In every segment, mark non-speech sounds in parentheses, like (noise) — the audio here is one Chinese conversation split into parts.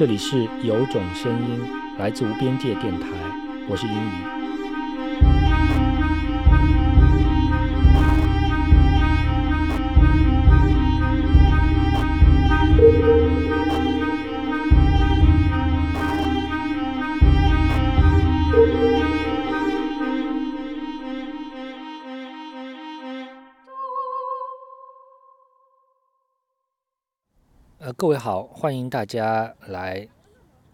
这里是有种声音来自无边界电台，我是英语。各位好，欢迎大家来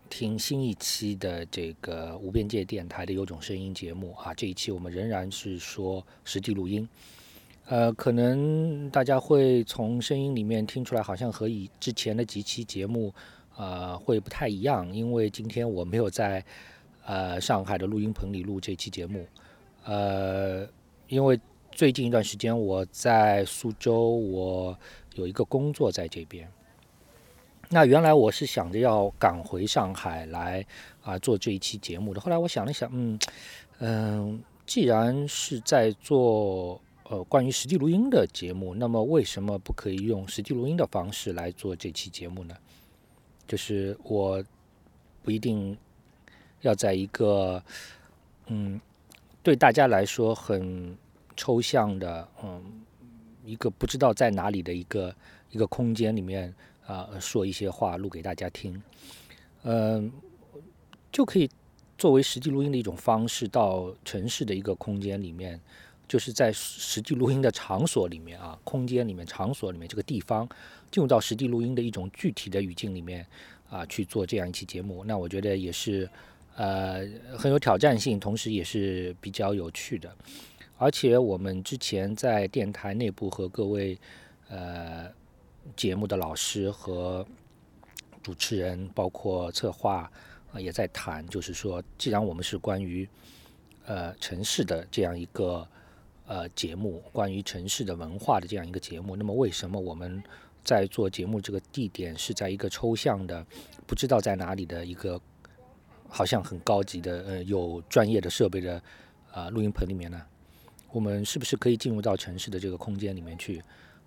听新一期的这个无边界电台的有种声音节目啊。这一期我们仍然是说实地录音，呃，可能大家会从声音里面听出来，好像和以之前的几期节目呃会不太一样，因为今天我没有在呃上海的录音棚里录这期节目，呃，因为最近一段时间我在苏州，我有一个工作在这边。那原来我是想着要赶回上海来啊做这一期节目的，后来我想了想，嗯嗯，既然是在做呃关于实地录音的节目，那么为什么不可以用实地录音的方式来做这期节目呢？就是我不一定要在一个嗯对大家来说很抽象的嗯一个不知道在哪里的一个一个空间里面。啊，说一些话录给大家听，嗯，就可以作为实际录音的一种方式，到城市的一个空间里面，就是在实际录音的场所里面啊，空间里面、场所里面这个地方，进入到实际录音的一种具体的语境里面啊，去做这样一期节目，那我觉得也是呃很有挑战性，同时也是比较有趣的。而且我们之前在电台内部和各位呃。节目的老师和主持人，包括策划啊，也在谈，就是说，既然我们是关于呃城市的这样一个呃节目，关于城市的文化的这样一个节目，那么为什么我们在做节目这个地点是在一个抽象的、不知道在哪里的一个好像很高级的呃有专业的设备的啊录音棚里面呢？我们是不是可以进入到城市的这个空间里面去？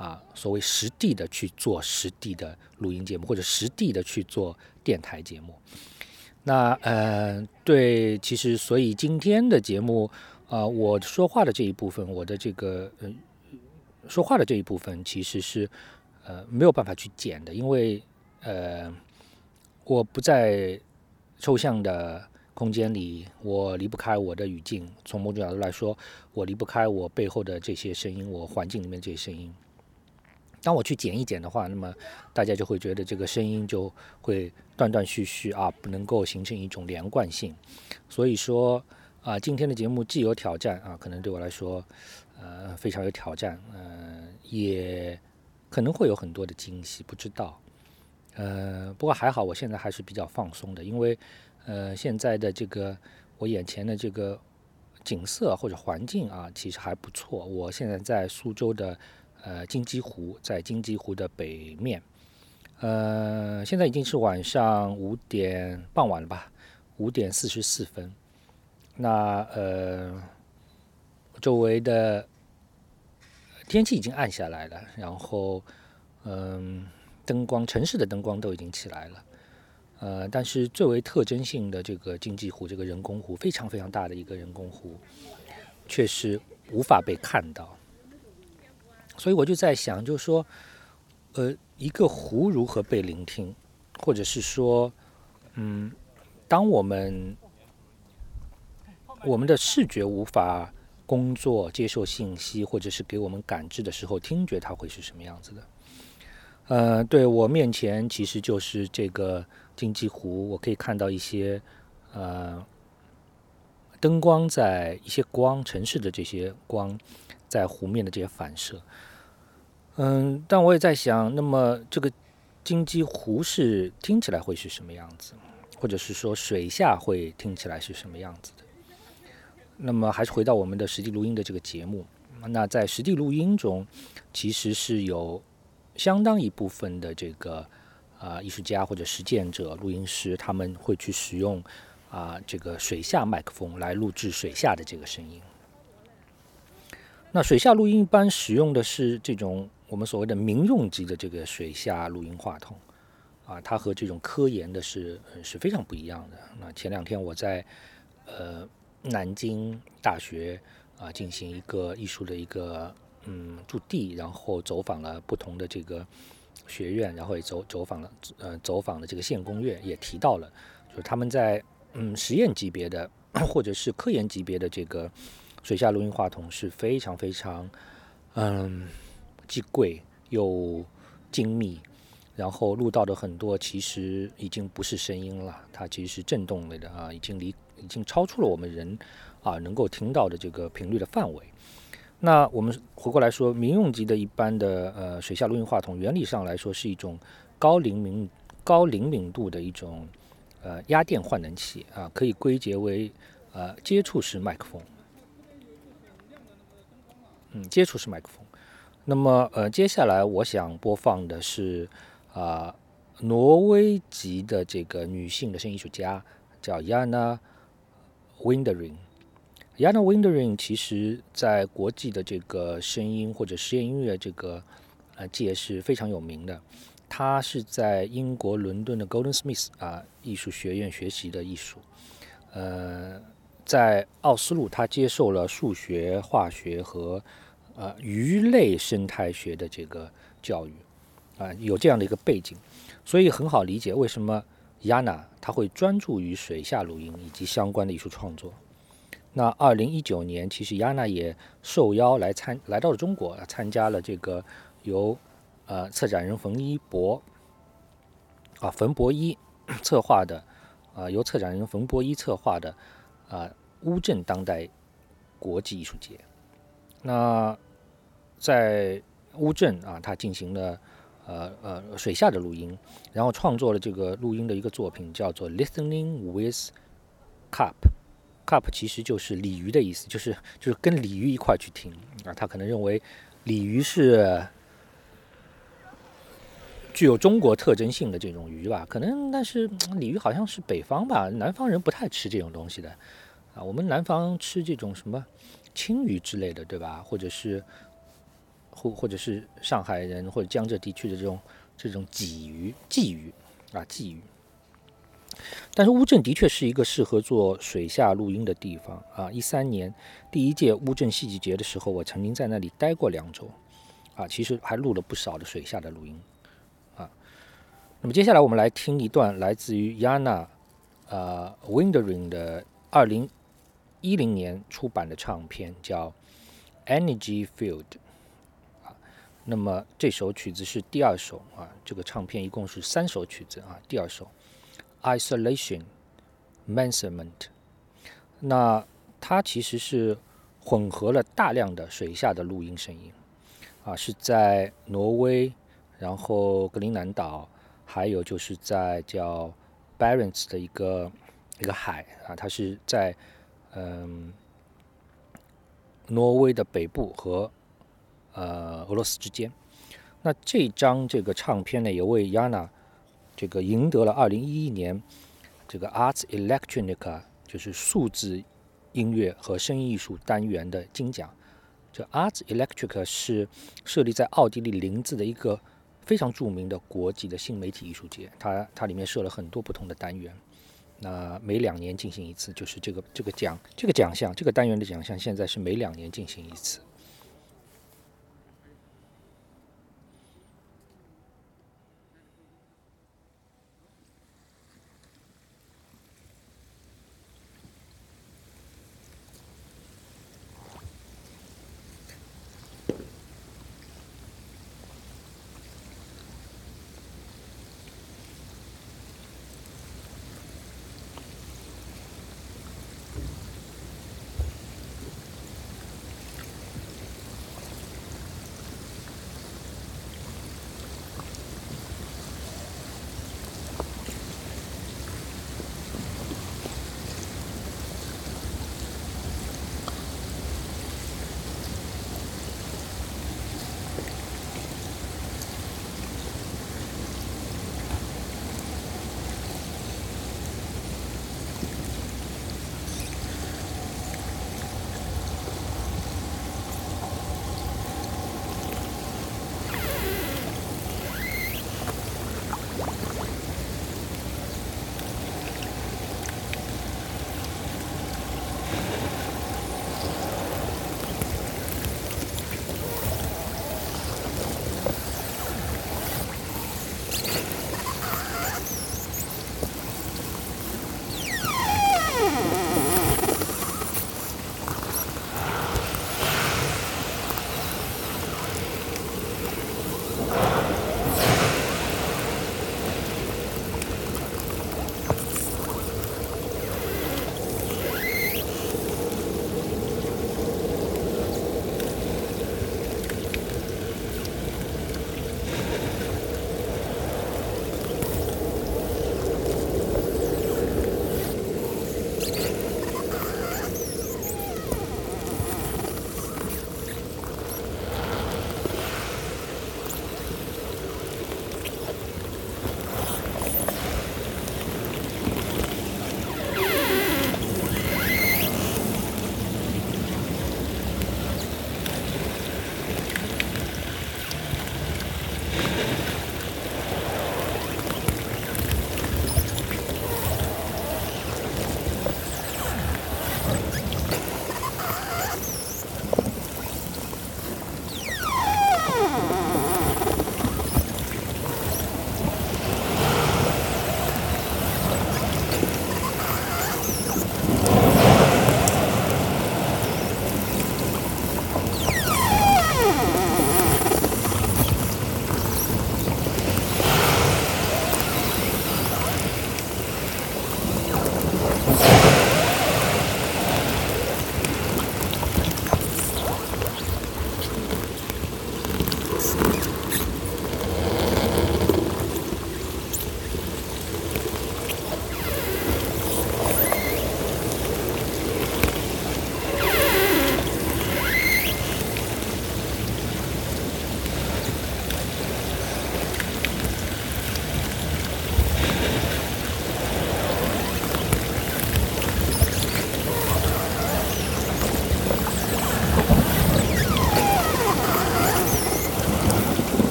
啊，所谓实地的去做实地的录音节目，或者实地的去做电台节目。那呃，对，其实所以今天的节目啊，我说话的这一部分，我的这个呃说话的这一部分，其实是呃没有办法去剪的，因为呃我不在抽象的空间里，我离不开我的语境。从某种角度来说，我离不开我背后的这些声音，我环境里面这些声音。当我去剪一剪的话，那么大家就会觉得这个声音就会断断续续啊，不能够形成一种连贯性。所以说啊，今天的节目既有挑战啊，可能对我来说呃非常有挑战，呃，也可能会有很多的惊喜，不知道。呃，不过还好，我现在还是比较放松的，因为呃现在的这个我眼前的这个景色或者环境啊，其实还不错。我现在在苏州的。呃，金鸡湖在金鸡湖的北面，呃，现在已经是晚上五点傍晚了吧，五点四十四分。那呃，周围的天气已经暗下来了，然后嗯，灯光城市的灯光都已经起来了，呃，但是最为特征性的这个金鸡湖这个人工湖，非常非常大的一个人工湖，却是无法被看到。所以我就在想，就是说，呃，一个湖如何被聆听，或者是说，嗯，当我们我们的视觉无法工作、接受信息，或者是给我们感知的时候，听觉它会是什么样子的？呃，对我面前其实就是这个金鸡湖，我可以看到一些呃灯光在一些光，城市的这些光在湖面的这些反射。嗯，但我也在想，那么这个金鸡湖是听起来会是什么样子，或者是说水下会听起来是什么样子的？那么还是回到我们的实际录音的这个节目，那在实地录音中，其实是有相当一部分的这个啊艺术家或者实践者、录音师，他们会去使用啊这个水下麦克风来录制水下的这个声音。那水下录音一般使用的是这种。我们所谓的民用级的这个水下录音话筒，啊，它和这种科研的是是非常不一样的。那前两天我在呃南京大学啊进行一个艺术的一个嗯驻地，然后走访了不同的这个学院，然后也走走访了呃走访了这个县工院，也提到了，就是他们在嗯实验级别的或者是科研级别的这个水下录音话筒是非常非常嗯既贵又精密。然后录到的很多其实已经不是声音了，它其实是震动类的啊，已经离已经超出了我们人啊能够听到的这个频率的范围。那我们回过来说，民用级的一般的呃水下录音话筒，原理上来说是一种高灵敏高灵敏度的一种呃压电换能器啊，可以归结为呃接触式麦克风。嗯，接触式麦克风。那么呃接下来我想播放的是。啊，挪威籍的这个女性的声音艺术家叫 Yana Windering。Yana Windering 其实在国际的这个声音或者实验音乐这个呃界是非常有名的。她是在英国伦敦的 Golden Smith 啊艺术学院学习的艺术。呃，在奥斯陆，她接受了数学、化学和呃鱼类生态学的这个教育。啊，有这样的一个背景，所以很好理解为什么 Yana 他会专注于水下录音以及相关的艺术创作。那二零一九年，其实 Yana 也受邀来参来到了中国，参加了这个由呃策展人冯一博啊冯博一策划的啊由策展人冯博一策划的啊乌镇当代国际艺术节。那在乌镇啊，他进行了。呃呃，水下的录音，然后创作了这个录音的一个作品，叫做 Listening with Cup。Cup 其实就是鲤鱼的意思，就是就是跟鲤鱼一块去听啊。他可能认为鲤鱼是具有中国特征性的这种鱼吧，可能但是鲤鱼好像是北方吧，南方人不太吃这种东西的啊。我们南方吃这种什么青鱼之类的，对吧？或者是。或或者是上海人或者江浙地区的这种这种鲫鱼、鲫鱼啊，鲫鱼。但是乌镇的确是一个适合做水下录音的地方啊。一三年第一届乌镇戏剧节的时候，我曾经在那里待过两周啊，其实还录了不少的水下的录音啊。那么接下来我们来听一段来自于 Yana 呃 Windering 的二零一零年出版的唱片，叫 Energy Field。啊那么这首曲子是第二首啊，这个唱片一共是三首曲子啊。第二首《Isolation Management》，那它其实是混合了大量的水下的录音声音啊，是在挪威，然后格陵兰岛，还有就是在叫 Barents 的一个一个海啊，它是在嗯挪威的北部和。呃，俄罗斯之间，那这张这个唱片呢，也为 Yana 这个赢得了二零一一年这个 Arts Electronica，就是数字音乐和声音艺术单元的金奖。这 Arts Electronica 是设立在奥地利林兹的一个非常著名的国际的新媒体艺术节，它它里面设了很多不同的单元，那每两年进行一次，就是这个这个奖这个奖项这个单元的奖项，现在是每两年进行一次。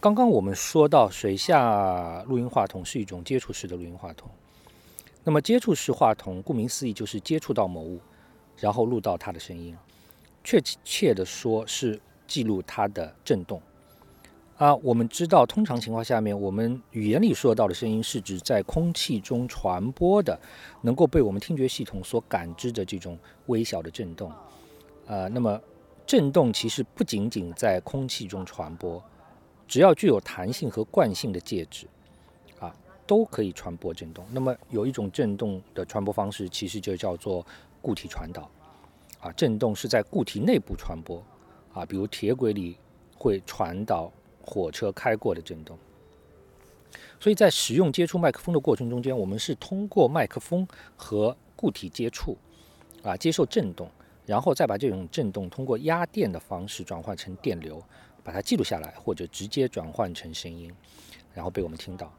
刚刚我们说到水下录音话筒是一种接触式的录音话筒，那么接触式话筒顾名思义就是接触到某物，然后录到它的声音，确切的说是记录它的振动。啊，我们知道，通常情况下面，我们语言里说到的声音是指在空气中传播的，能够被我们听觉系统所感知的这种微小的振动。呃，那么振动其实不仅仅在空气中传播，只要具有弹性和惯性的介质，啊，都可以传播振动。那么有一种振动的传播方式，其实就叫做固体传导。啊，振动是在固体内部传播，啊，比如铁轨里会传导。火车开过的震动，所以在使用接触麦克风的过程中间，我们是通过麦克风和固体接触，啊，接受震动，然后再把这种震动通过压电的方式转换成电流，把它记录下来，或者直接转换成声音，然后被我们听到。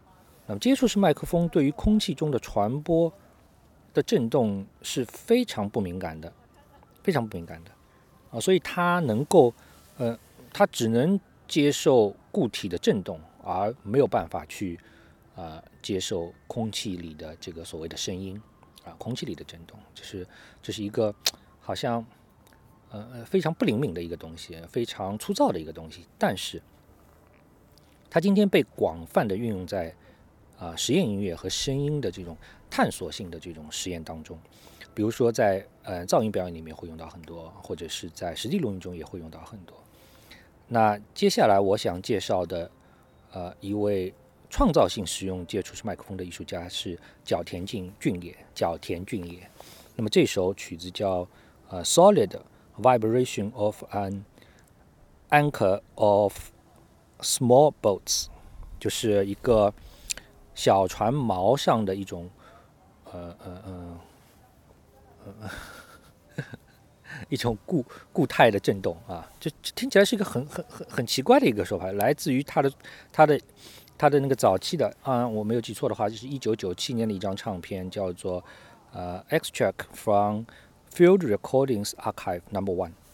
那么接触式麦克风对于空气中的传播的震动是非常不敏感的，非常不敏感的，啊，所以它能够，呃，它只能。接受固体的振动，而没有办法去啊接受空气里的这个所谓的声音啊，空气里的振动，这是这是一个好像呃非常不灵敏的一个东西，非常粗糙的一个东西。但是它今天被广泛的运用在啊实验音乐和声音的这种探索性的这种实验当中，比如说在呃噪音表演里面会用到很多，或者是在实地录音中也会用到很多。那接下来我想介绍的，呃，一位创造性使用接触式麦克风的艺术家是角田俊俊也。角田俊也。那么这首曲子叫呃，Solid Vibration of an Anchor of Small Boats，就是一个小船锚上的一种，呃呃呃，呃。(laughs) 一种固固态的震动啊，这听起来是一个很很很很奇怪的一个说法，来自于他的他的他的那个早期的啊，我没有记错的话，就是一九九七年的一张唱片，叫做呃《Extract from Field Recordings Archive Number One》。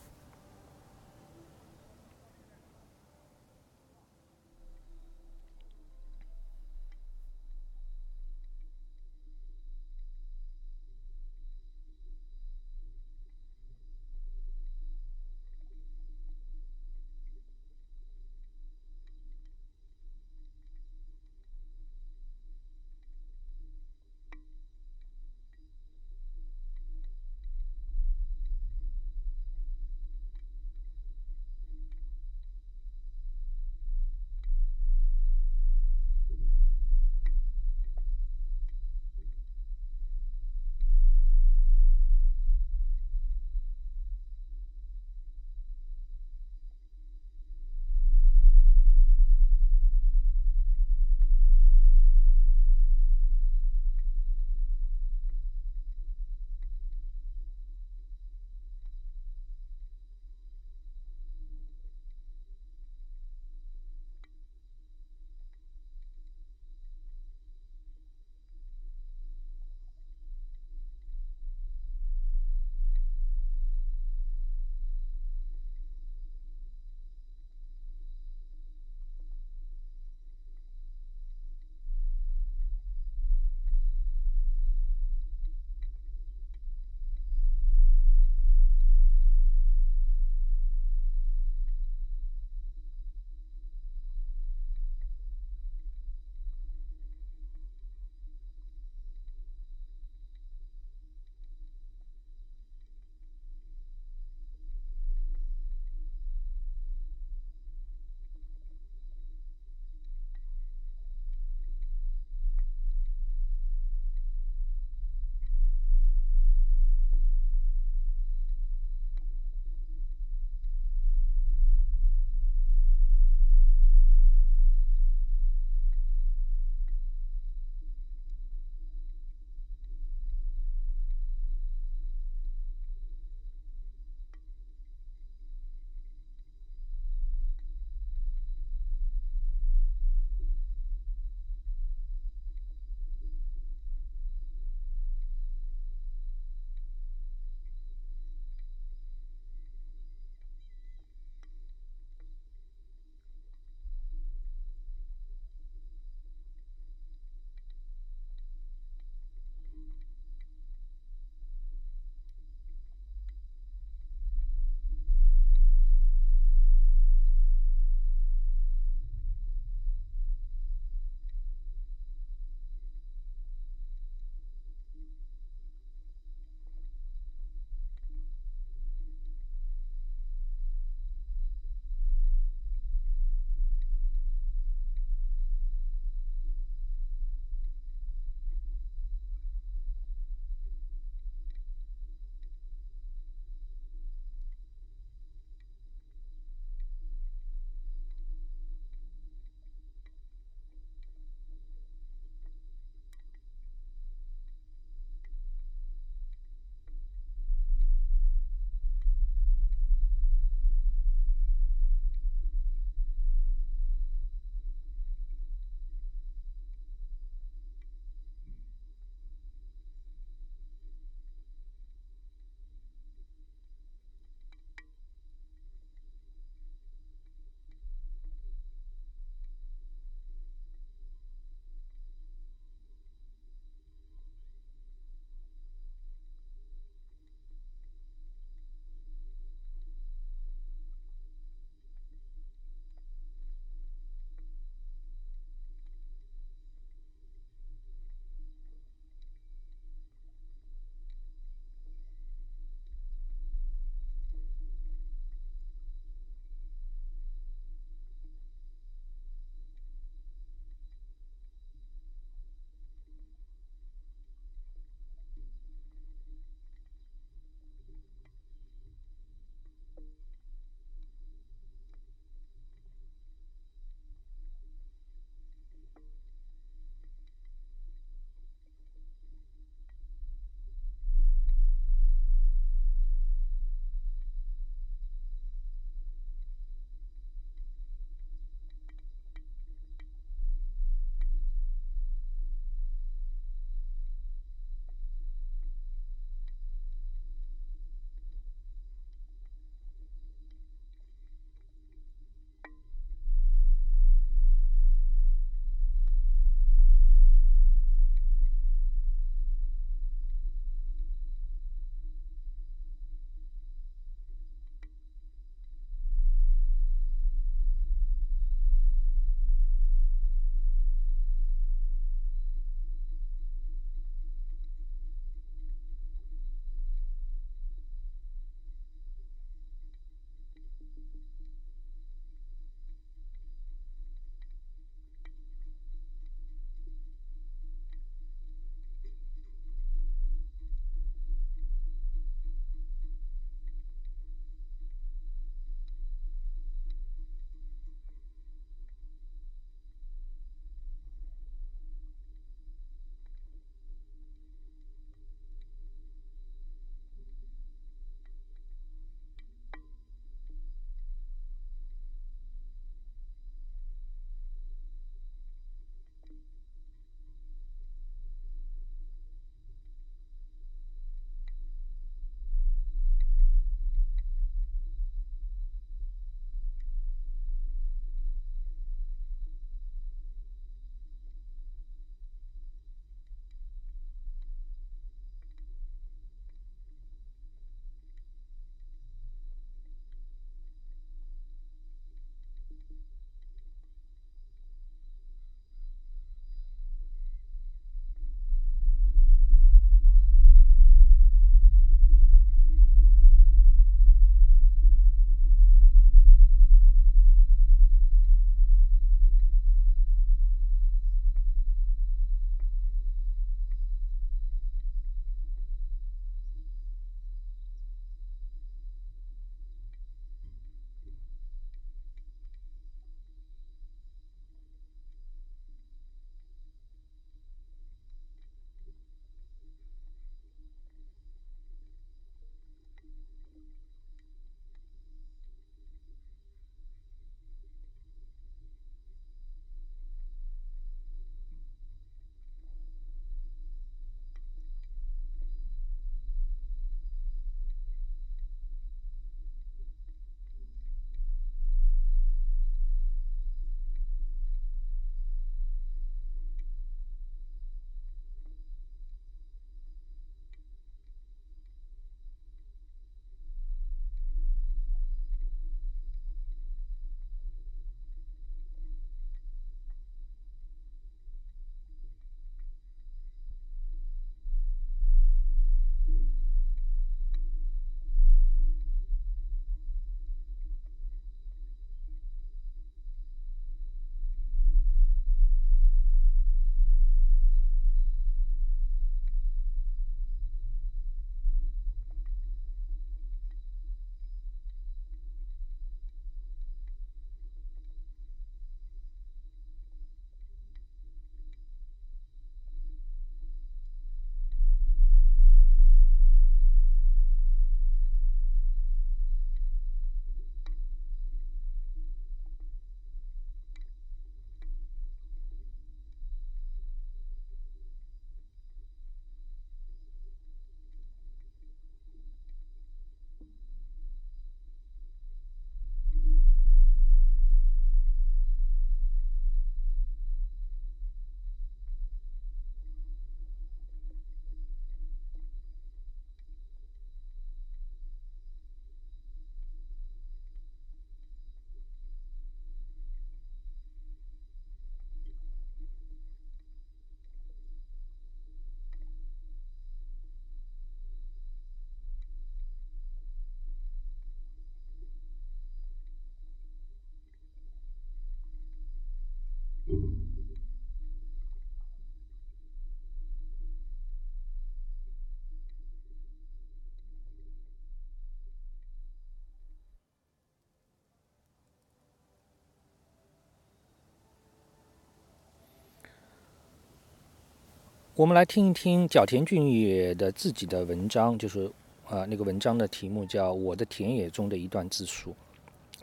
我们来听一听角田俊也的自己的文章，就是呃，那个文章的题目叫《我的田野中的一段自述》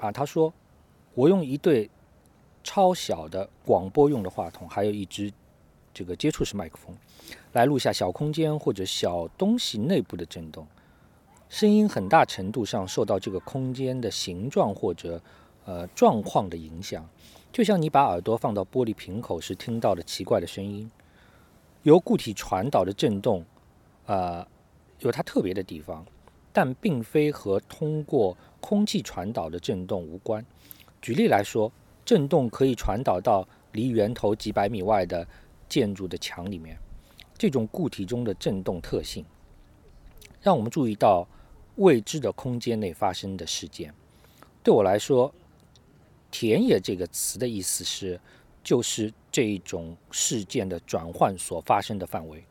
啊。他说：“我用一对超小的广播用的话筒，还有一支这个接触式麦克风，来录下小空间或者小东西内部的震动。声音很大程度上受到这个空间的形状或者呃状况的影响，就像你把耳朵放到玻璃瓶口时听到的奇怪的声音。”由固体传导的振动，呃，有它特别的地方，但并非和通过空气传导的振动无关。举例来说，振动可以传导到离源头几百米外的建筑的墙里面。这种固体中的振动特性，让我们注意到未知的空间内发生的事件。对我来说，“田野”这个词的意思是。就是这一种事件的转换所发生的范围。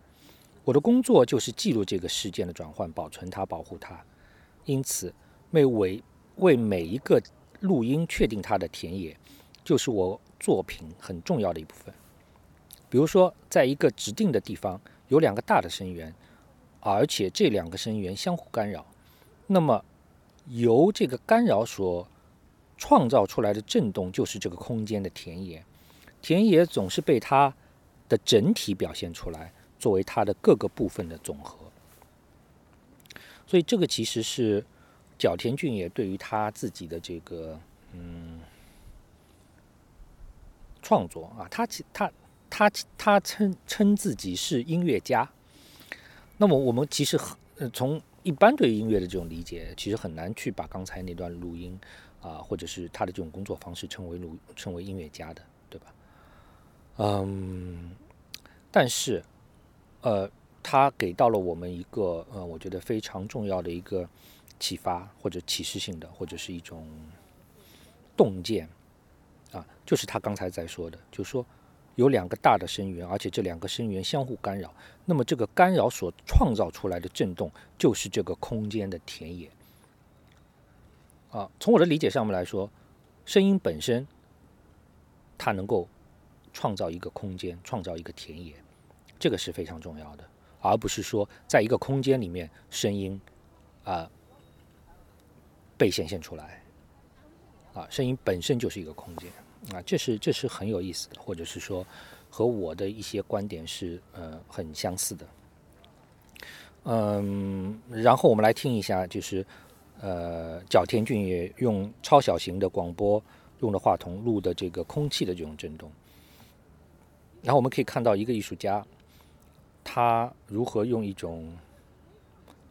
我的工作就是记录这个事件的转换，保存它，保护它。因此，为为为每一个录音确定它的田野，就是我作品很重要的一部分。比如说，在一个指定的地方有两个大的声源，而且这两个声源相互干扰，那么由这个干扰所创造出来的震动，就是这个空间的田野。田野总是被它的整体表现出来，作为它的各个部分的总和。所以，这个其实是角田俊也对于他自己的这个嗯创作啊，他其他他他称称自己是音乐家。那么，我们其实很从一般对音乐的这种理解，其实很难去把刚才那段录音啊，或者是他的这种工作方式称为录称为音乐家的，嗯，但是，呃，他给到了我们一个呃，我觉得非常重要的一个启发或者启示性的，或者是一种洞见啊，就是他刚才在说的，就是说有两个大的声源，而且这两个声源相互干扰，那么这个干扰所创造出来的震动，就是这个空间的田野啊。从我的理解上面来说，声音本身它能够。创造一个空间，创造一个田野，这个是非常重要的，而不是说在一个空间里面声音啊被显现出来啊，声音本身就是一个空间啊，这是这是很有意思的，或者是说和我的一些观点是呃很相似的。嗯，然后我们来听一下，就是呃角田俊也用超小型的广播用的话筒录的这个空气的这种震动。然后我们可以看到一个艺术家，他如何用一种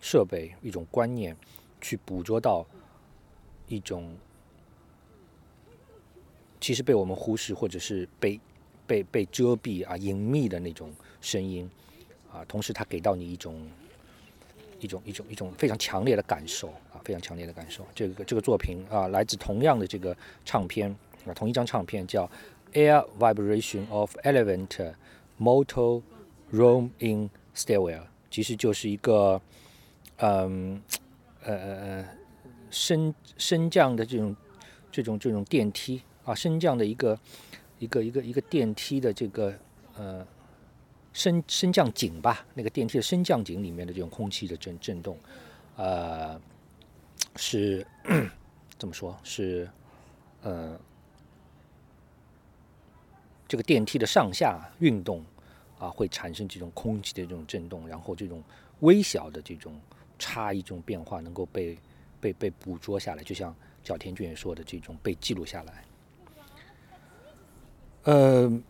设备、一种观念，去捕捉到一种其实被我们忽视或者是被被被遮蔽啊、隐秘的那种声音啊。同时，他给到你一种一种一种一种非常强烈的感受啊，非常强烈的感受。这个这个作品啊，来自同样的这个唱片啊，同一张唱片叫。Air vibration of element motor room in stairwell，其实就是一个，嗯，呃呃呃，升升降的这种这种这种电梯啊，升降的一个一个一个一个电梯的这个呃升升降井吧，那个电梯的升降井里面的这种空气的震震动，呃，是 (clears throat) 怎么说？是呃。这个电梯的上下运动啊，会产生这种空气的这种震动，然后这种微小的这种差异、这种变化能够被被被捕捉下来，就像小田俊也说的这种被记录下来，呃。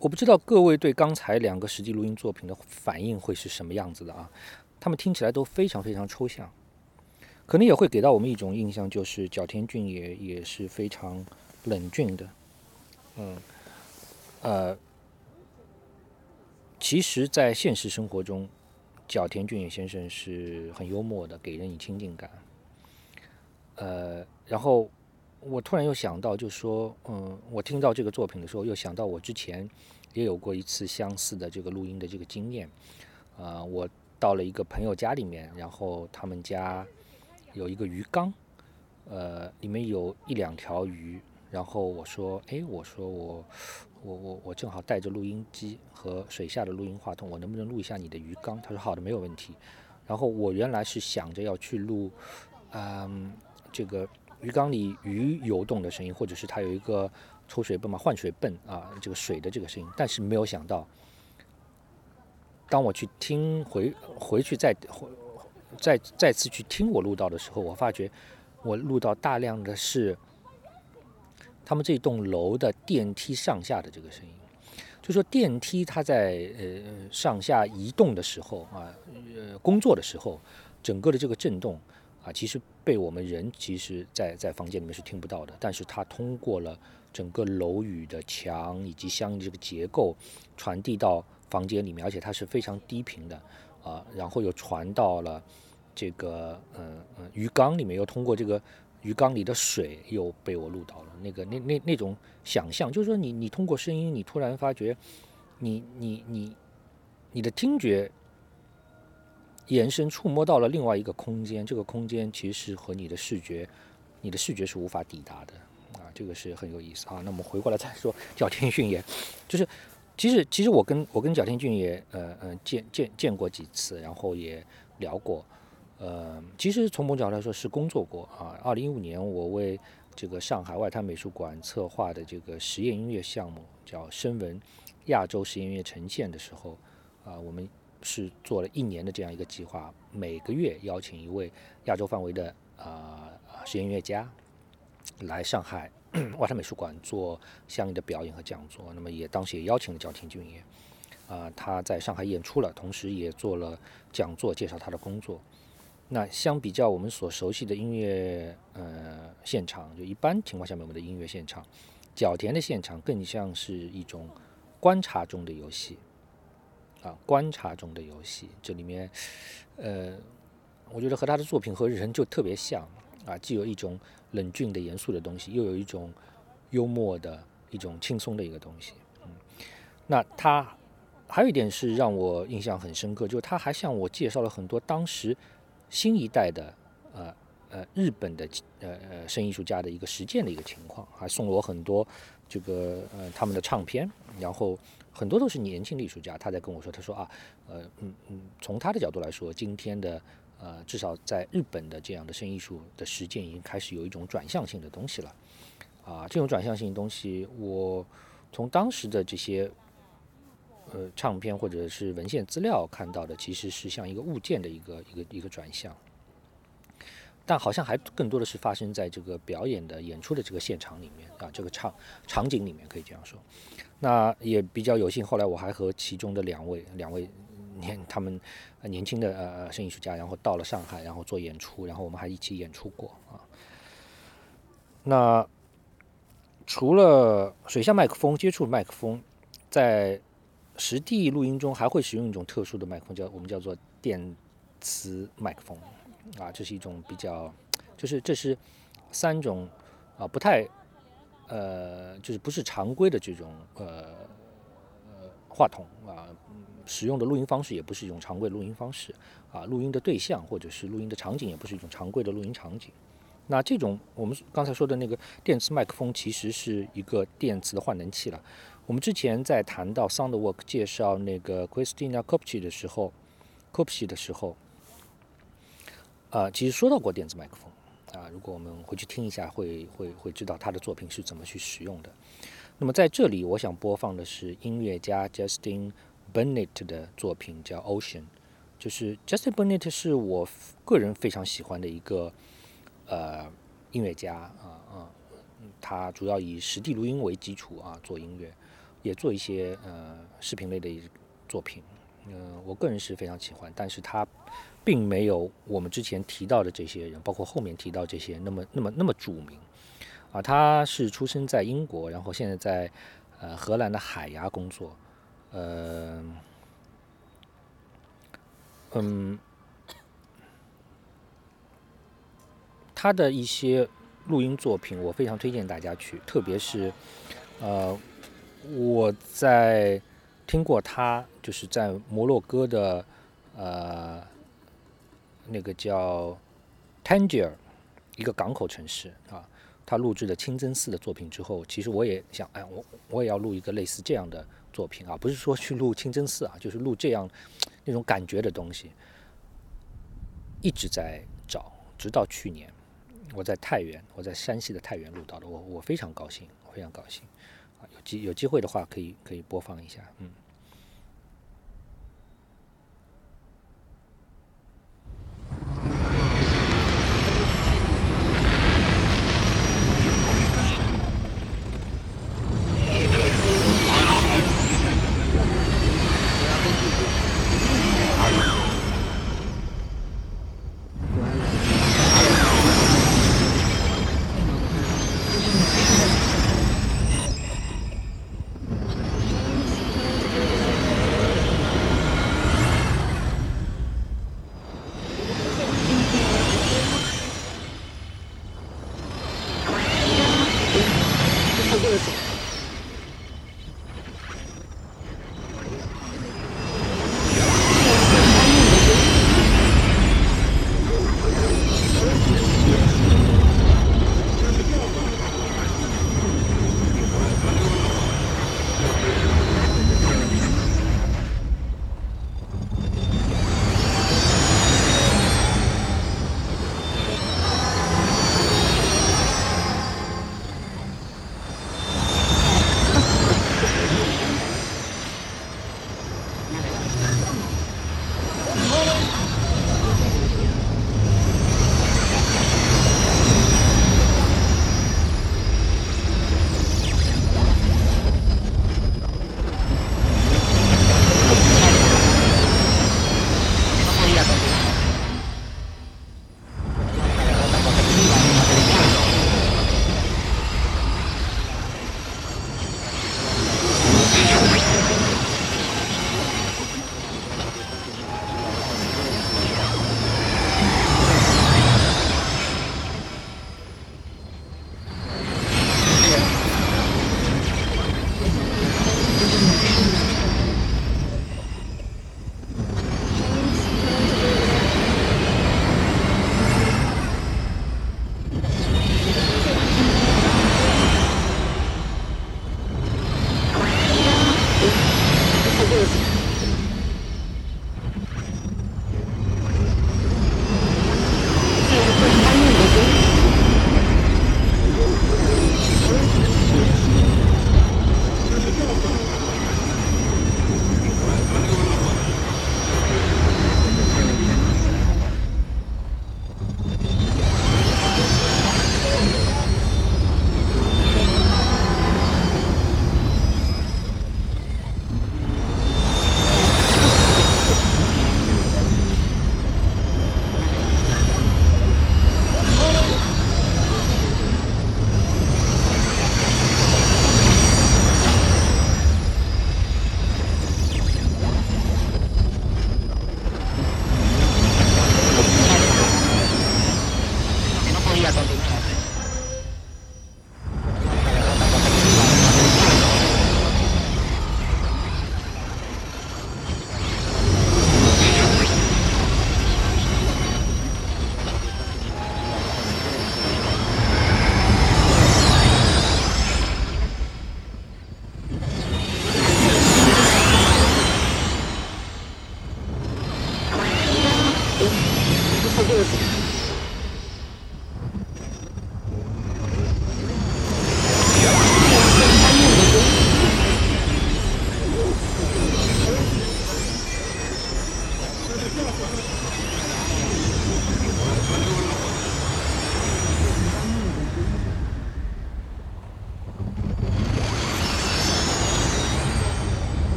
我不知道各位对刚才两个实际录音作品的反应会是什么样子的啊？他们听起来都非常非常抽象，可能也会给到我们一种印象，就是角田俊也也是非常冷峻的。嗯，呃，其实，在现实生活中，角田俊也先生是很幽默的，给人以亲近感。呃，然后我突然又想到，就说，嗯，我听到这个作品的时候，又想到我之前也有过一次相似的这个录音的这个经验。啊，我到了一个朋友家里面，然后他们家有一个鱼缸，呃，里面有一两条鱼。然后我说，哎，我说我，我我我正好带着录音机和水下的录音话筒，我能不能录一下你的鱼缸？他说好的，没有问题。然后我原来是想着要去录，嗯，这个鱼缸里鱼游动的声音，或者是它有一个抽水泵嘛，换水泵啊，这个水的这个声音。但是没有想到，当我去听回回去再再再次去听我录到的时候，我发觉我录到大量的是。他们这栋楼的电梯上下的这个声音，就说电梯它在呃上下移动的时候啊，呃工作的时候，整个的这个震动啊，其实被我们人其实在在房间里面是听不到的，但是它通过了整个楼宇的墙以及相应这个结构传递到房间里面，而且它是非常低频的啊，然后又传到了这个嗯嗯鱼缸里面，又通过这个。鱼缸里的水又被我录到了，那个那那那种想象，就是说你你通过声音，你突然发觉，你你你你的听觉延伸触摸到了另外一个空间，这个空间其实和你的视觉，你的视觉是无法抵达的啊，这个是很有意思啊。那我们回过来再说角田俊也，就是其实其实我跟我跟角田俊也呃呃见见见过几次，然后也聊过。呃，其实从某角度来说是工作过啊。二零一五年，我为这个上海外滩美术馆策划的这个实验音乐项目，叫“声纹亚洲实验音乐呈现”的时候，啊，我们是做了一年的这样一个计划，每个月邀请一位亚洲范围的啊实验音乐家来上海 (clears throat) 外滩美术馆做相应的表演和讲座。那么也当时也邀请了角田俊也，啊，他在上海演出了，同时也做了讲座，介绍他的工作。那相比较我们所熟悉的音乐，呃，现场就一般情况下面我们的音乐现场，角田的现场更像是一种观察中的游戏，啊，观察中的游戏。这里面，呃，我觉得和他的作品和人就特别像，啊，既有一种冷峻的严肃的东西，又有一种幽默的一种轻松的一个东西。嗯，那他还有一点是让我印象很深刻，就是他还向我介绍了很多当时。新一代的呃呃日本的呃呃声艺术家的一个实践的一个情况，还送了我很多这个呃他们的唱片，然后很多都是年轻的艺术家，他在跟我说，他说啊呃嗯嗯，从他的角度来说，今天的呃至少在日本的这样的声艺术的实践已经开始有一种转向性的东西了，啊这种转向性的东西，我从当时的这些。呃，唱片或者是文献资料看到的，其实是像一个物件的一个一个一个转向，但好像还更多的是发生在这个表演的演出的这个现场里面啊，这个场场景里面可以这样说。那也比较有幸，后来我还和其中的两位两位年他们年轻的呃声艺术家，然后到了上海，然后做演出，然后我们还一起演出过啊。那除了水下麦克风接触麦克风，在实地录音中还会使用一种特殊的麦克风，叫我们叫做电磁麦克风，啊，这是一种比较，就是这是三种啊不太呃，就是不是常规的这种呃呃话筒啊，使用的录音方式也不是一种常规录音方式啊，录音的对象或者是录音的场景也不是一种常规的录音场景。那这种我们刚才说的那个电磁麦克风其实是一个电磁的换能器了。我们之前在谈到 Soundwork 介绍那个 Christina k o p c h i 的时候 k o p c h i 的时候，啊，其实说到过电子麦克风啊。如果我们回去听一下，会会会知道他的作品是怎么去使用的。那么在这里，我想播放的是音乐家 Justin Bennett 的作品，叫 Ocean。就是 Justin Bennett 是我个人非常喜欢的一个呃音乐家啊啊，他主要以实地录音为基础啊做音乐。也做一些呃视频类的一作品，嗯，我个人是非常喜欢，但是他并没有我们之前提到的这些人，包括后面提到这些那么那么那么著名啊。他是出生在英国，然后现在在呃荷兰的海牙工作，呃，嗯，他的一些录音作品我非常推荐大家去，特别是呃。我在听过他，就是在摩洛哥的呃那个叫 Tangier 一个港口城市啊，他录制了清真寺的作品之后，其实我也想，哎，我我也要录一个类似这样的作品啊，不是说去录清真寺啊，就是录这样那种感觉的东西，一直在找，直到去年我在太原，我在山西的太原录到的，我我非常高兴，非常高兴。啊有机有机会的话，可以可以播放一下，嗯。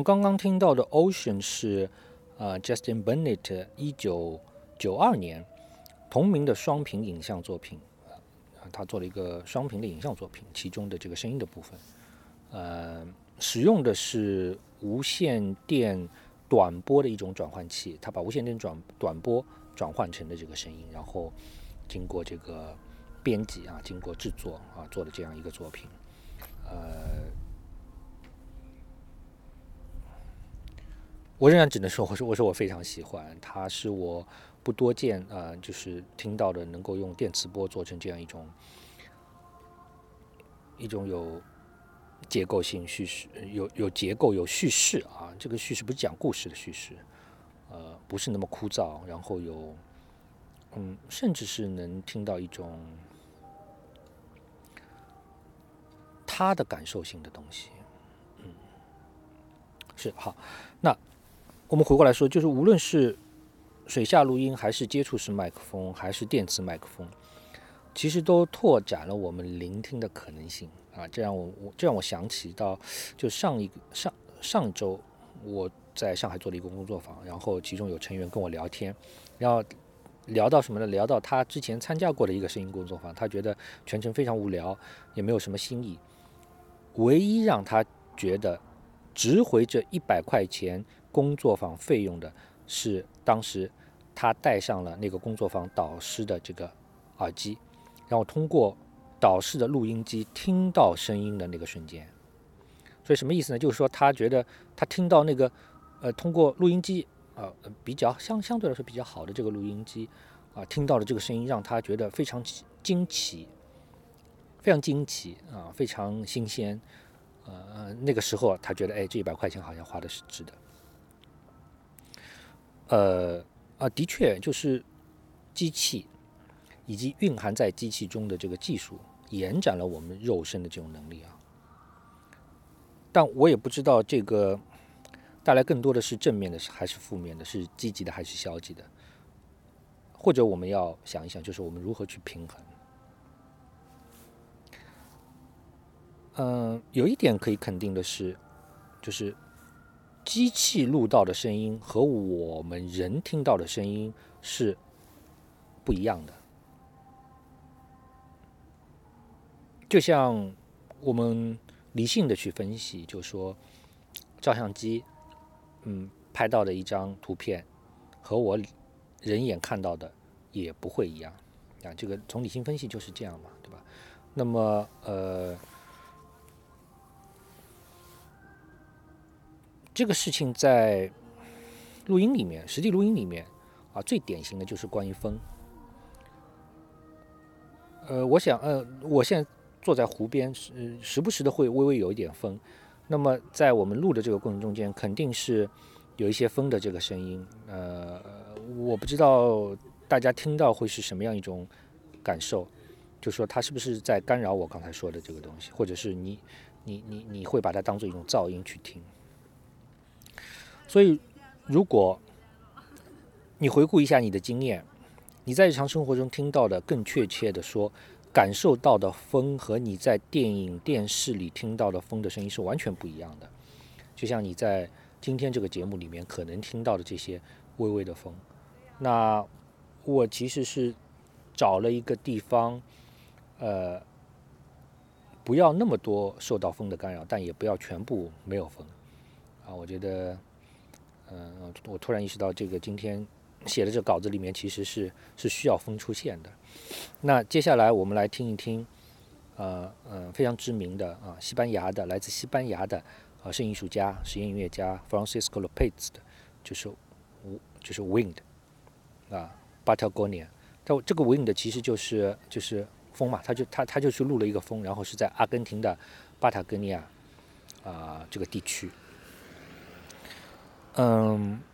们刚刚听到的《Ocean》是，呃，Justin Bennett 一九九二年同名的双屏影像作品，啊，他做了一个双屏的影像作品，其中的这个声音的部分，呃，使用的是无线电短波的一种转换器，他把无线电转短波转换成的这个声音，然后经过这个编辑啊，经过制作啊，做的这样一个作品，呃。我仍然只能说，我说我说我非常喜欢，它是我不多见啊，就是听到的能够用电磁波做成这样一种一种有结构性叙事，有有结构有叙事啊，这个叙事不是讲故事的叙事，呃，不是那么枯燥，然后有嗯，甚至是能听到一种他的感受性的东西，嗯，是好，那。我们回过来说，就是无论是水下录音，还是接触式麦克风，还是电磁麦克风，其实都拓展了我们聆听的可能性啊！这让我我这让我想起到，就上一个上上周我在上海做了一个工作坊，然后其中有成员跟我聊天，然后聊到什么呢？聊到他之前参加过的一个声音工作坊，他觉得全程非常无聊，也没有什么新意，唯一让他觉得值回这一百块钱。工作坊费用的是当时他带上了那个工作坊导师的这个耳机，然后通过导师的录音机听到声音的那个瞬间。所以什么意思呢？就是说他觉得他听到那个呃通过录音机啊比较相相对来说比较好的这个录音机啊听到的这个声音，让他觉得非常惊奇，非常惊奇啊非常新鲜。呃那个时候他觉得哎这一百块钱好像花的是值得。呃啊，的确，就是机器以及蕴含在机器中的这个技术，延展了我们肉身的这种能力啊。但我也不知道这个带来更多的是正面的还是负面的，是积极的还是消极的。或者我们要想一想，就是我们如何去平衡。嗯，有一点可以肯定的是，就是。机器录到的声音和我们人听到的声音是不一样的。就像我们理性的去分析，就说照相机嗯拍到的一张图片和我人眼看到的也不会一样啊。这个从理性分析就是这样嘛，对吧？那么呃。这个事情在录音里面，实际录音里面啊，最典型的就是关于风。呃，我想，呃，我现在坐在湖边，时时不时的会微微有一点风。那么在我们录的这个过程中间，肯定是有一些风的这个声音。呃，我不知道大家听到会是什么样一种感受，就说它是不是在干扰我刚才说的这个东西，或者是你你你你会把它当做一种噪音去听。所以，如果你回顾一下你的经验，你在日常生活中听到的，更确切的说，感受到的风和你在电影、电视里听到的风的声音是完全不一样的。就像你在今天这个节目里面可能听到的这些微微的风，那我其实是找了一个地方，呃，不要那么多受到风的干扰，但也不要全部没有风啊，我觉得。嗯，我突然意识到，这个今天写的这稿子里面其实是是需要风出现的。那接下来我们来听一听，呃呃，非常知名的啊，西班牙的，来自西班牙的啊，声音艺术家、实验音乐家 Francisco Lopez 的，就是无就是 Wind 啊，Patagonia。这这个 Wind 其实就是就是风嘛，他就他他就去录了一个风，然后是在阿根廷的巴塔哥尼亚啊这个地区。嗯。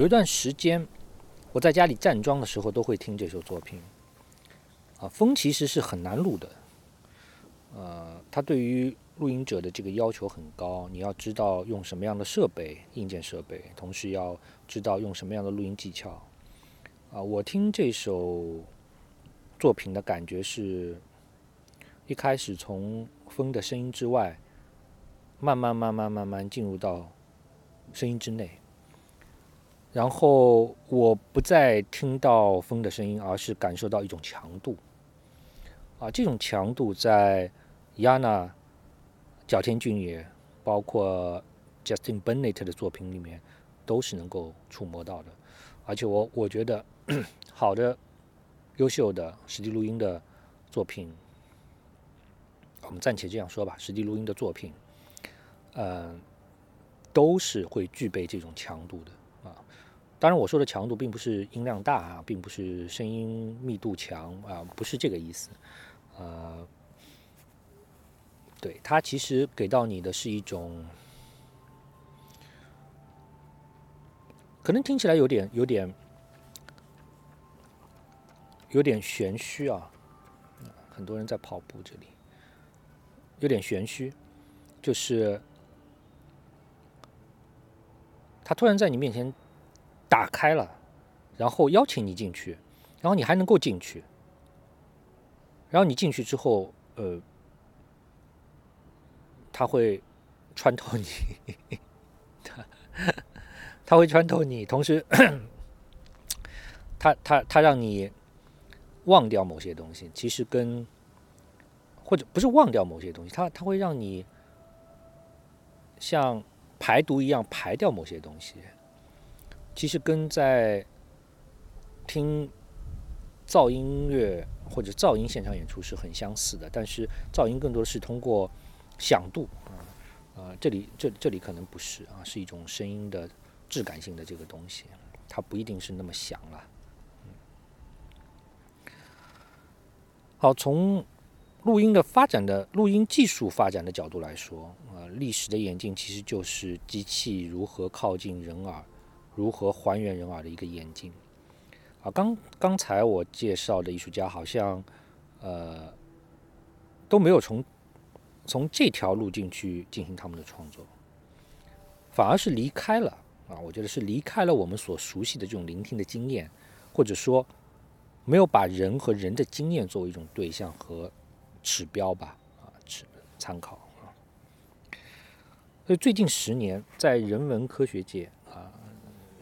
有一段时间，我在家里站桩的时候都会听这首作品。啊，风其实是很难录的，呃，它对于录音者的这个要求很高，你要知道用什么样的设备、硬件设备，同时要知道用什么样的录音技巧。啊，我听这首作品的感觉是，一开始从风的声音之外，慢慢慢慢慢慢进入到声音之内。然后我不再听到风的声音，而是感受到一种强度。啊，这种强度在 Yana、角田俊也，包括 Justin Bennett 的作品里面，都是能够触摸到的。而且我我觉得，好的、优秀的实际录音的作品，我们暂且这样说吧，实际录音的作品，呃，都是会具备这种强度的。当然，我说的强度并不是音量大啊，并不是声音密度强啊，不是这个意思。呃，对，它其实给到你的是一种，可能听起来有点、有点、有点玄虚啊。很多人在跑步，这里有点玄虚，就是他突然在你面前。打开了，然后邀请你进去，然后你还能够进去，然后你进去之后，呃，他会穿透你，(laughs) 他他会穿透你，同时，(clears throat) 他他他让你忘掉某些东西，其实跟或者不是忘掉某些东西，他他会让你像排毒一样排掉某些东西。其实跟在听噪音乐或者噪音现场演出是很相似的，但是噪音更多的是通过响度啊，呃，这里这这里可能不是啊，是一种声音的质感性的这个东西，它不一定是那么响了。好，从录音的发展的录音技术发展的角度来说，啊，历史的演进其实就是机器如何靠近人耳。如何还原人耳的一个眼睛啊？刚刚才我介绍的艺术家好像呃都没有从从这条路径去进行他们的创作，反而是离开了啊！我觉得是离开了我们所熟悉的这种聆听的经验，或者说没有把人和人的经验作为一种对象和指标吧啊，指参考啊。所以最近十年在人文科学界。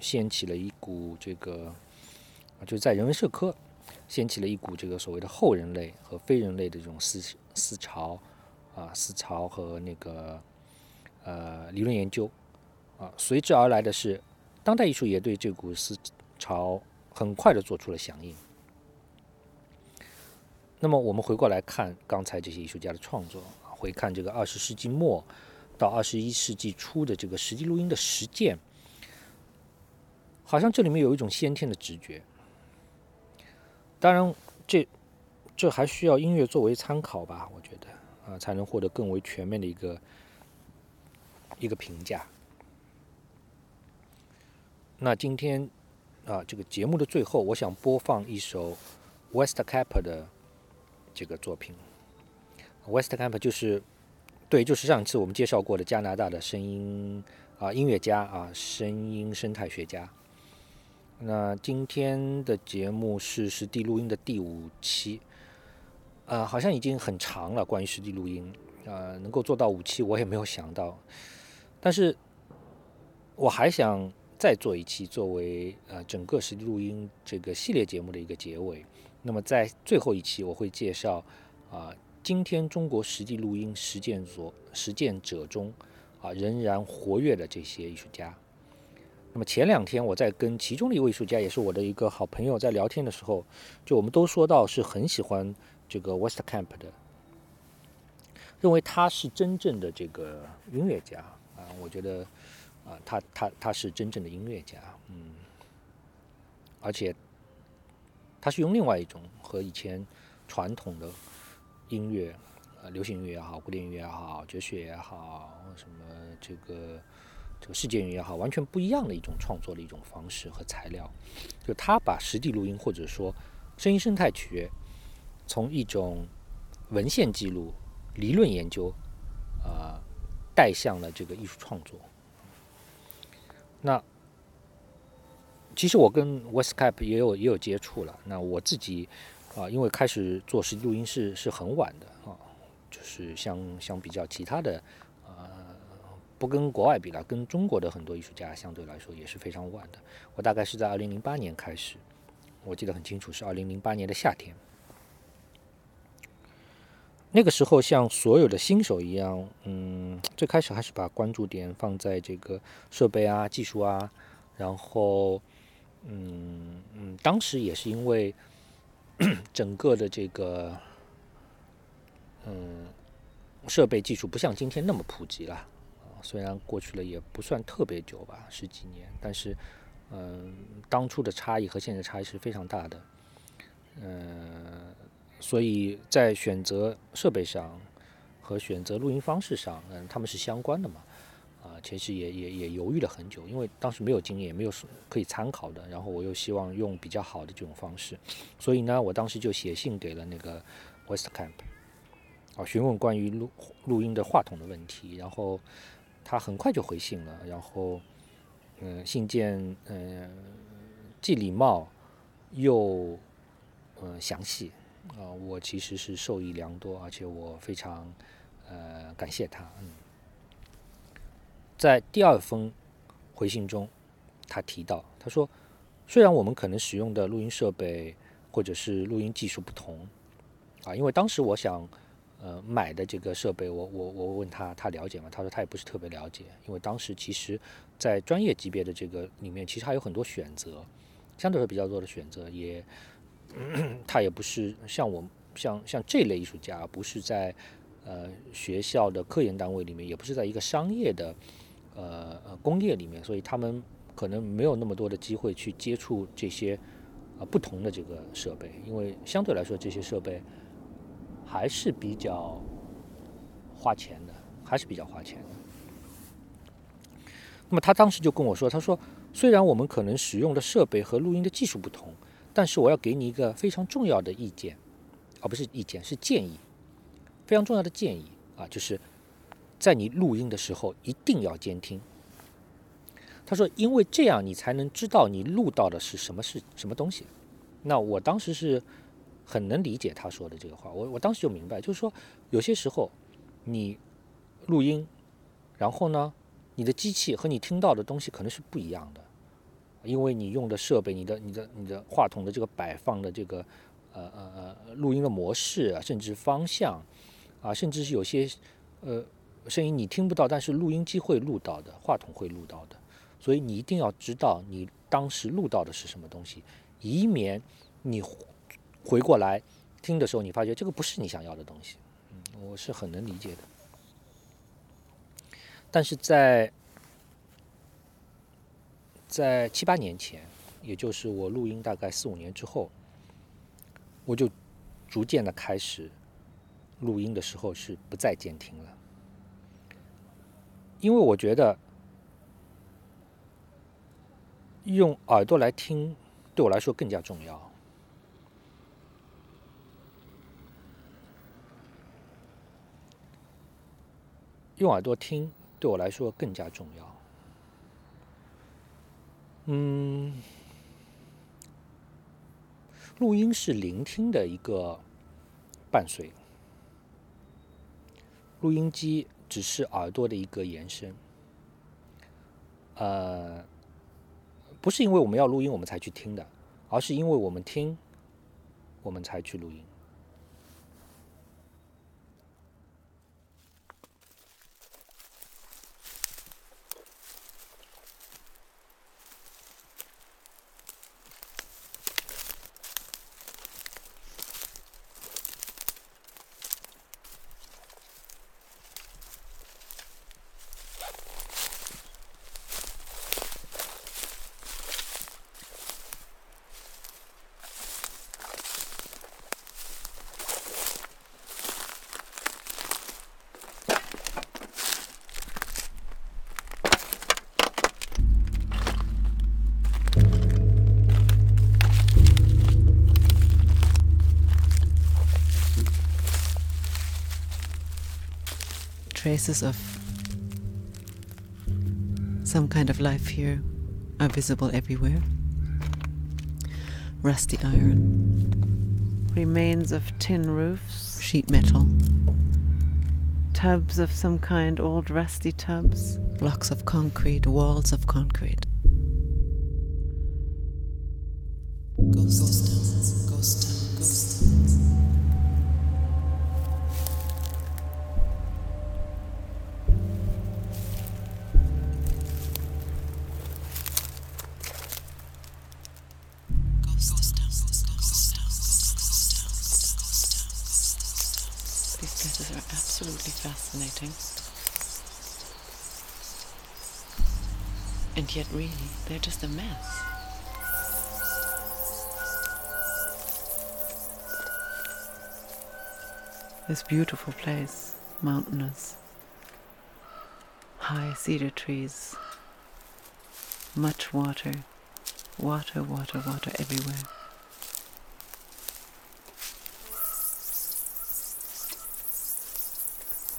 掀起了一股这个，就在人文社科掀起了一股这个所谓的后人类和非人类的这种思思潮啊，思潮和那个呃理论研究啊，随之而来的是当代艺术也对这股思潮很快的做出了响应。那么我们回过来看刚才这些艺术家的创作，回看这个二十世纪末到二十一世纪初的这个实际录音的实践。好像这里面有一种先天的直觉，当然，这这还需要音乐作为参考吧？我觉得啊，才能获得更为全面的一个一个评价。那今天啊，这个节目的最后，我想播放一首 West Cap 的这个作品。West Cap 就是对，就是上次我们介绍过的加拿大的声音啊音乐家啊，声音生态学家。那今天的节目是实地录音的第五期，呃，好像已经很长了。关于实地录音，呃，能够做到五期，我也没有想到。但是我还想再做一期，作为呃整个实地录音这个系列节目的一个结尾。那么在最后一期，我会介绍啊，今天中国实地录音实践所实践者中啊仍然活跃的这些艺术家。那么前两天我在跟其中的一位艺术家，也是我的一个好朋友在聊天的时候，就我们都说到是很喜欢这个 West Camp 的，认为他是真正的这个音乐家啊，我觉得啊，他他他是真正的音乐家，嗯，而且他是用另外一种和以前传统的音乐，呃，流行音乐也好，古典音乐也好，爵士也好，什么这个。这个世界云也好，完全不一样的一种创作的一种方式和材料。就他把实地录音或者说声音生态学从一种文献记录、理论研究啊带向了这个艺术创作。那其实我跟 Westcape 也有也有接触了。那我自己啊，因为开始做实际录音是是很晚的啊，就是相相比较其他的，不跟国外比了，跟中国的很多艺术家相对来说也是非常晚的。我大概是在二零零八年开始，我记得很清楚，是二零零八年的夏天。那个时候像所有的新手一样，嗯，最开始还是把关注点放在这个设备啊、技术啊，然后。嗯嗯，当时也是因为 (coughs) 整个的这个嗯设备技术不像今天那么普及了，虽然过去了也不算特别久吧，十几年，但是嗯，当初的差异和现在差异是非常大的，嗯，所以在选择设备上和选择录音方式上，嗯，他们是相关的嘛。啊，其实也也也犹豫了很久，因为当时没有经验，没有可以参考的。然后我又希望用比较好的这种方式，所以呢，我当时就写信给了那个 Westcamp，啊，询问关于录录音的话筒的问题。然后他很快就回信了，然后嗯，信件嗯既礼貌又嗯详细啊，我其实是受益良多，而且我非常呃感谢他，嗯。在第二封回信中，他提到，他说，虽然我们可能使用的录音设备或者是录音技术不同，啊，因为当时我想，呃，买的这个设备，我我我问他，他了解吗？他说他也不是特别了解，因为当时其实，在专业级别的这个里面，其实还有很多选择，相对来说比较多的选择，也，(clears throat) 他也不是像我像像这类艺术家，不是在呃学校的科研单位里面，也不是在一个商业的。呃呃，工业里面，所以他们可能没有那么多的机会去接触这些啊不同的这个设备，因为相对来说这些设备还是比较花钱的，还是比较花钱的。那么他当时就跟我说，他说虽然我们可能使用的设备和录音的技术不同，但是我要给你一个非常重要的意见，而不是意见，是建议，非常重要的建议啊，就是。在你录音的时候一定要监听。他说：“因为这样你才能知道你录到的是什么是什么东西。”那我当时是很能理解他说的这个话。我我当时就明白，就是说有些时候你录音，然后呢，你的机器和你听到的东西可能是不一样的，因为你用的设备、你的、你的、你的话筒的这个摆放的这个呃呃呃录音的模式啊，甚至方向啊，甚至是有些呃。声音你听不到，但是录音机会录到的，话筒会录到的，所以你一定要知道你当时录到的是什么东西，以免你回过来听的时候，你发觉这个不是你想要的东西。嗯，我是很能理解的。但是在在七八年前，也就是我录音大概四五年之后，我就逐渐的开始录音的时候是不再监听了。因为我觉得用耳朵来听对我来说更加重要，用耳朵听对我来说更加重要。嗯，录音是聆听的一个伴随，录音机。只是耳朵的一个延伸，呃，不是因为我们要录音我们才去听的，而是因为我们听，我们才去录音。Traces of some kind of life here are visible everywhere. Rusty iron, remains of tin roofs, sheet metal, tubs of some kind, old rusty tubs, blocks of concrete, walls of concrete. And yet, really, they're just a mess. This beautiful place, mountainous, high cedar trees, much water, water, water, water everywhere.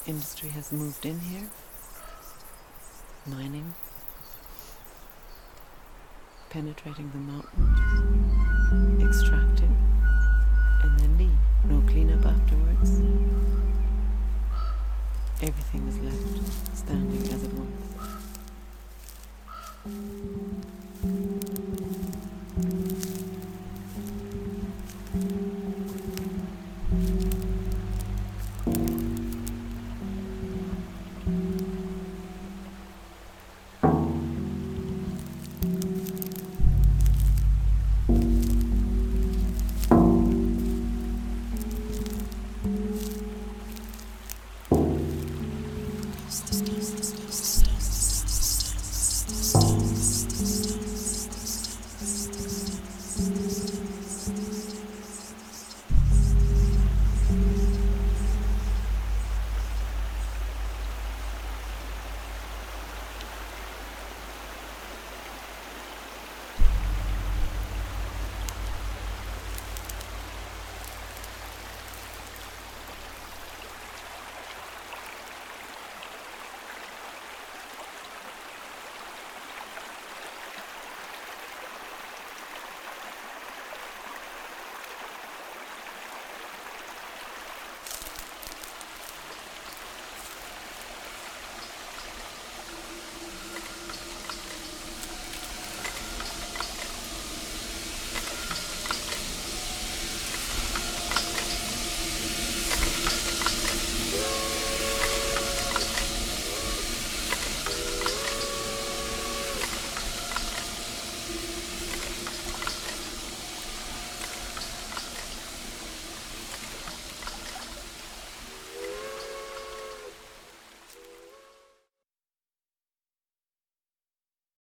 Industry has moved in here, mining, penetrating the mountains, extracting, and then leave. No cleanup afterwards. Everything is left standing as it was.